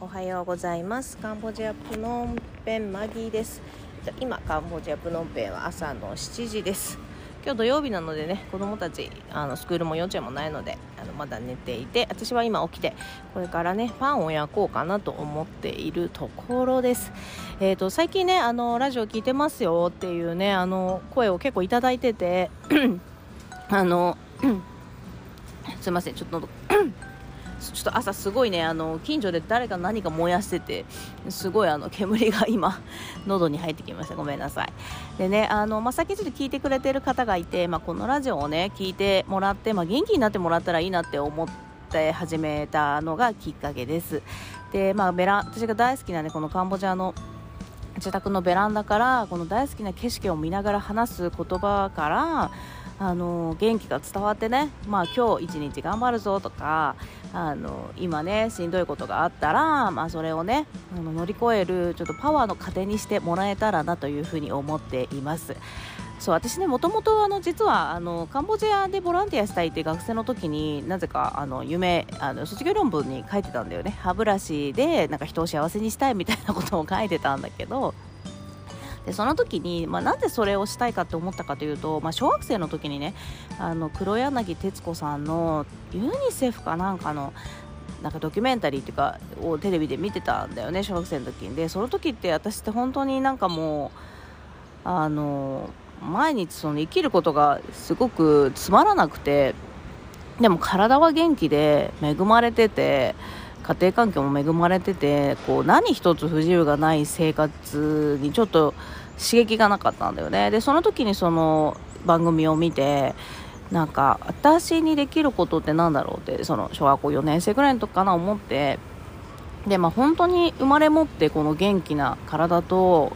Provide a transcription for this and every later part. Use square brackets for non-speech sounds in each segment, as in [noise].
おはようございます。カンボジアプノンペンマギーです。今カンボジアプノンペンは朝の7時です。今日土曜日なのでね子供たちあのスクールも幼稚園もないのであのまだ寝ていて私は今起きてこれからねパンを焼こうかなと思っているところです。えーと、最近ねあのラジオ聞いてますよっていうねあの声を結構いただいてて [clears throat] あの [clears throat] すいませんちょっと [clears throat] ちょっと朝すごいねあの近所で誰か何か燃やしててすごいあの煙が今喉に入ってきました。ごめんなさい。でねあの、まあ、さっきちょっと聞いてくれてる方がいて、まあ、このラジオをね聞いてもらって、まあ、元気になってもらったらいいなって思って始めたのがきっかけです。で、まあ、ベラ私が大好きなねこのカンボジアの自宅のベランダからこの大好きな景色を見ながら話す言葉からあの元気が伝わってね、まあ、今日一日頑張るぞとかあの今ねしんどいことがあったら、まあ、それをねあの乗り越えるちょっとパワーの糧にしてもらえたらなというふうに思っています。そう私ねもともとあの実はあのカンボジアでボランティアしたいって学生の時になぜかあの夢あの卒業論文に書いてたんだよね歯ブラシでなんか人を幸せにしたいみたいなことを書いてたんだけどでその時に、まあ、なんでそれをしたいかって思ったかというと、まあ、小学生の時にねあの黒柳徹子さんのユニセフかなんかのなんかドキュメンタリーっていうかをテレビで見てたんだよね小学生の時に。でその時って私って本当になんかもうあの毎日その生きることがすごくつまらなくてでも体は元気で恵まれてて家庭環境も恵まれててこう何一つ不自由がない生活にちょっと刺激がなかったんだよね。でその時にその番組を見てなんか私にできることって何だろうってその小学校4年生ぐらいの時かな思ってでまあ本当に生まれ持ってこの元気な体と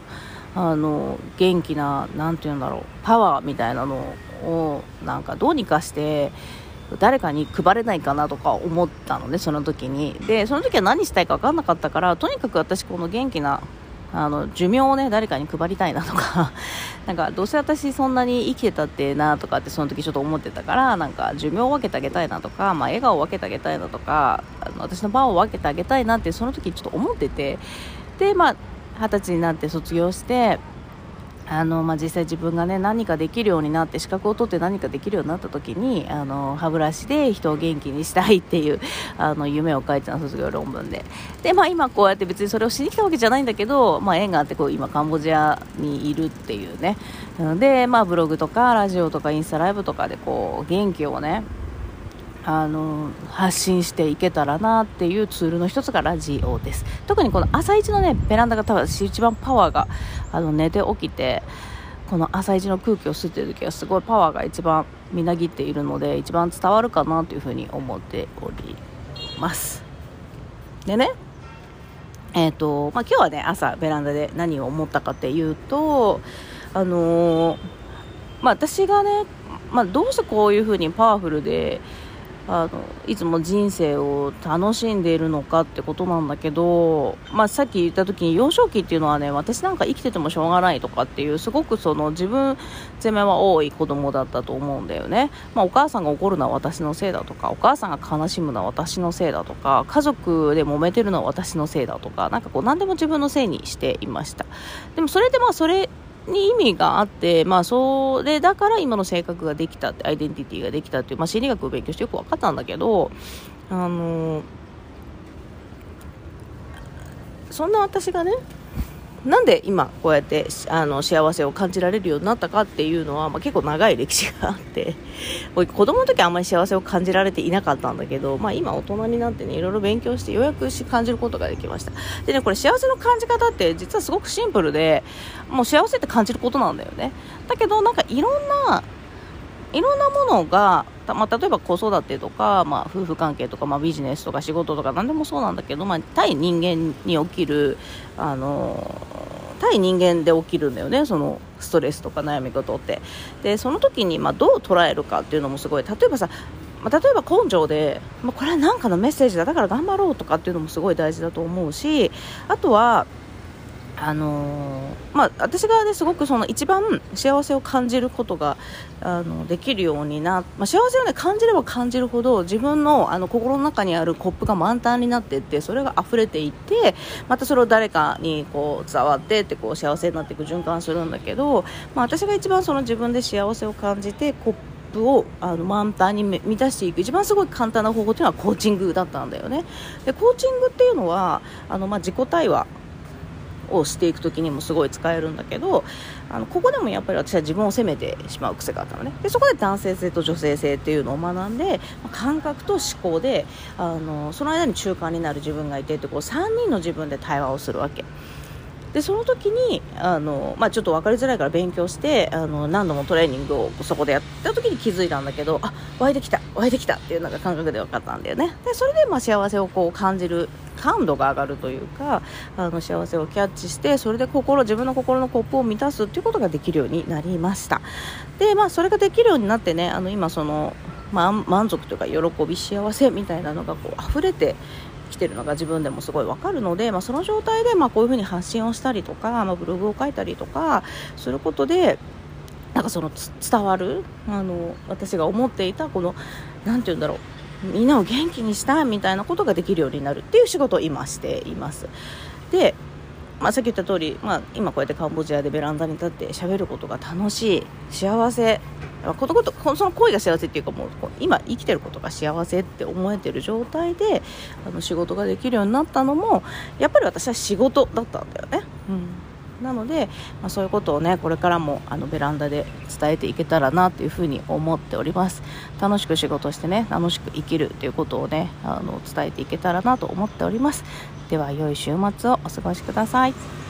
あの元気な何て言うんだろうパワーみたいなのをなんかどうにかして誰かに配れないかなとか思ったのねその時に。でその時は何したいか分かんなかったからとにかく私この元気なあの寿命をね誰かに配りたいなとか [laughs] なんかどうせ私そんなに生きてたってなとかってその時ちょっと思ってたからなんか寿命を分けてあげたいなとか、まあ、笑顔を分けてあげたいなとかあの私の場を分けてあげたいなってその時ちょっと思ってて。でまあ二十歳になって卒業してあのまあ、実際自分が、ね、何かできるようになって資格を取って何かできるようになった時にあの歯ブラシで人を元気にしたいっていうあの夢を書いてた卒業論文で。で、まあ、今こうやって別にそれをしに来たわけじゃないんだけど、まあ、縁があってこう今カンボジアにいるっていうね。で、まあ、ブログとかラジオとかインスタライブとかでこう元気をねあの発信していけたらなっていうツールの一つがラジオです。特にこの朝一のねベランダが多分一番パワーがあの寝て起きてこの朝一の空気を吸っている時はすごいパワーが一番みなぎっているので一番伝わるかなというふうに思っております。でねえーとまあ、今日はね朝ベランダで何を思ったかっていうとあのー、まあ、私がね、まあ、どうしてこういうふうにパワフルであのいつも人生を楽しんでいるのかってことなんだけど、まあ、さっき言った時に幼少期っていうのはね私なんか生きててもしょうがないとかっていうすごくその自分責めは多い子供だったと思うんだよね、まあ、お母さんが怒るのは私のせいだとかお母さんが悲しむのは私のせいだとか家族で揉めてるのは私のせいだとかなんかこう何でも自分のせいにしていました。でもそれでまあそれに意味があって、まあ、それだから今の性格ができたってアイデンティティができたっていう、まあ、心理学を勉強してよく分かったんだけどあのそんな私がねなんで今こうやってあの幸せを感じられるようになったかっていうのは、まあ、結構長い歴史があって [laughs] 子供の時はあんまり幸せを感じられていなかったんだけど、まあ、今大人になってねいろいろ勉強してようやく感じることができました。でねこれ幸せの感じ方って実はすごくシンプルでもう幸せって感じることなんだよね。だけどなんかいろんないろんなものが、まあ、例えば子育てとか、まあ、夫婦関係とか、まあ、ビジネスとか仕事とか何でもそうなんだけど、まあ、対人間に起きる、あの対人間で起きるんだよねそのストレスとか悩み事って。でその時に、まあ、どう捉えるかっていうのもすごい。例えばさま、例えば根性で、まあ、これは何かのメッセージだだから頑張ろうとかっていうのもすごい大事だと思うしあとはあのー、まあ、私がねすごくその一番幸せを感じることがあのできるようにな、まあ、幸せを、ね、感じれば感じるほど自分のあの心の中にあるコップが満タンになっていってそれが溢れていってまたそれを誰かにこう伝わってってこう幸せになっていく循環するんだけど、まあ、私が一番その自分で幸せを感じてコップをあの満タンに満たしていく一番すごい簡単な方法というのはコーチングだったんだよね。でコーチングっていうのはあの、まあ、自己対話をしていく時にもすごい使えるんだけどあのここでもやっぱり私は自分を責めてしまう癖があったのねでそこで男性性と女性性っていうのを学んで感覚と思考であのその間に中間になる自分がいてってこう3人の自分で対話をするわけ。でその時にあの、まあ、ちょっと分かりづらいから勉強してあの何度もトレーニングをそこでやった時に気づいたんだけどあ湧いてきた湧いてきたっていうのが感覚で分かったんだよね。でそれでまあ幸せをこう感じる感度が上がるというかあの幸せをキャッチしてそれで心自分の心のコップを満たすっていうことができるようになりました。でまあそれができるようになってねあの今その、まあ、満足というか喜び幸せみたいなのがこう溢れてきてるのが自分でもすごいわかるので、まあ、その状態でまあこういうふうに発信をしたりとか、まあ、ブログを書いたりとかすることでなんかその伝わるあの私が思っていたこの何て言うんだろうみんなを元気にしたいみたいなことができるようになるっていう仕事を今しています。でまあ、さっき言った通り、まあ、今こうやってカンボジアでベランダに立って喋ることが楽しい幸せこのことその恋が幸せっていうかもう今生きてることが幸せって思えてる状態であの仕事ができるようになったのもやっぱり私は仕事だったんだよね。なので、まあ、そういうことをねこれからもあのベランダで伝えていけたらなというふうに思っております。楽しく仕事してね楽しく生きるということをねあの伝えていけたらなと思っております。では良い週末をお過ごしください。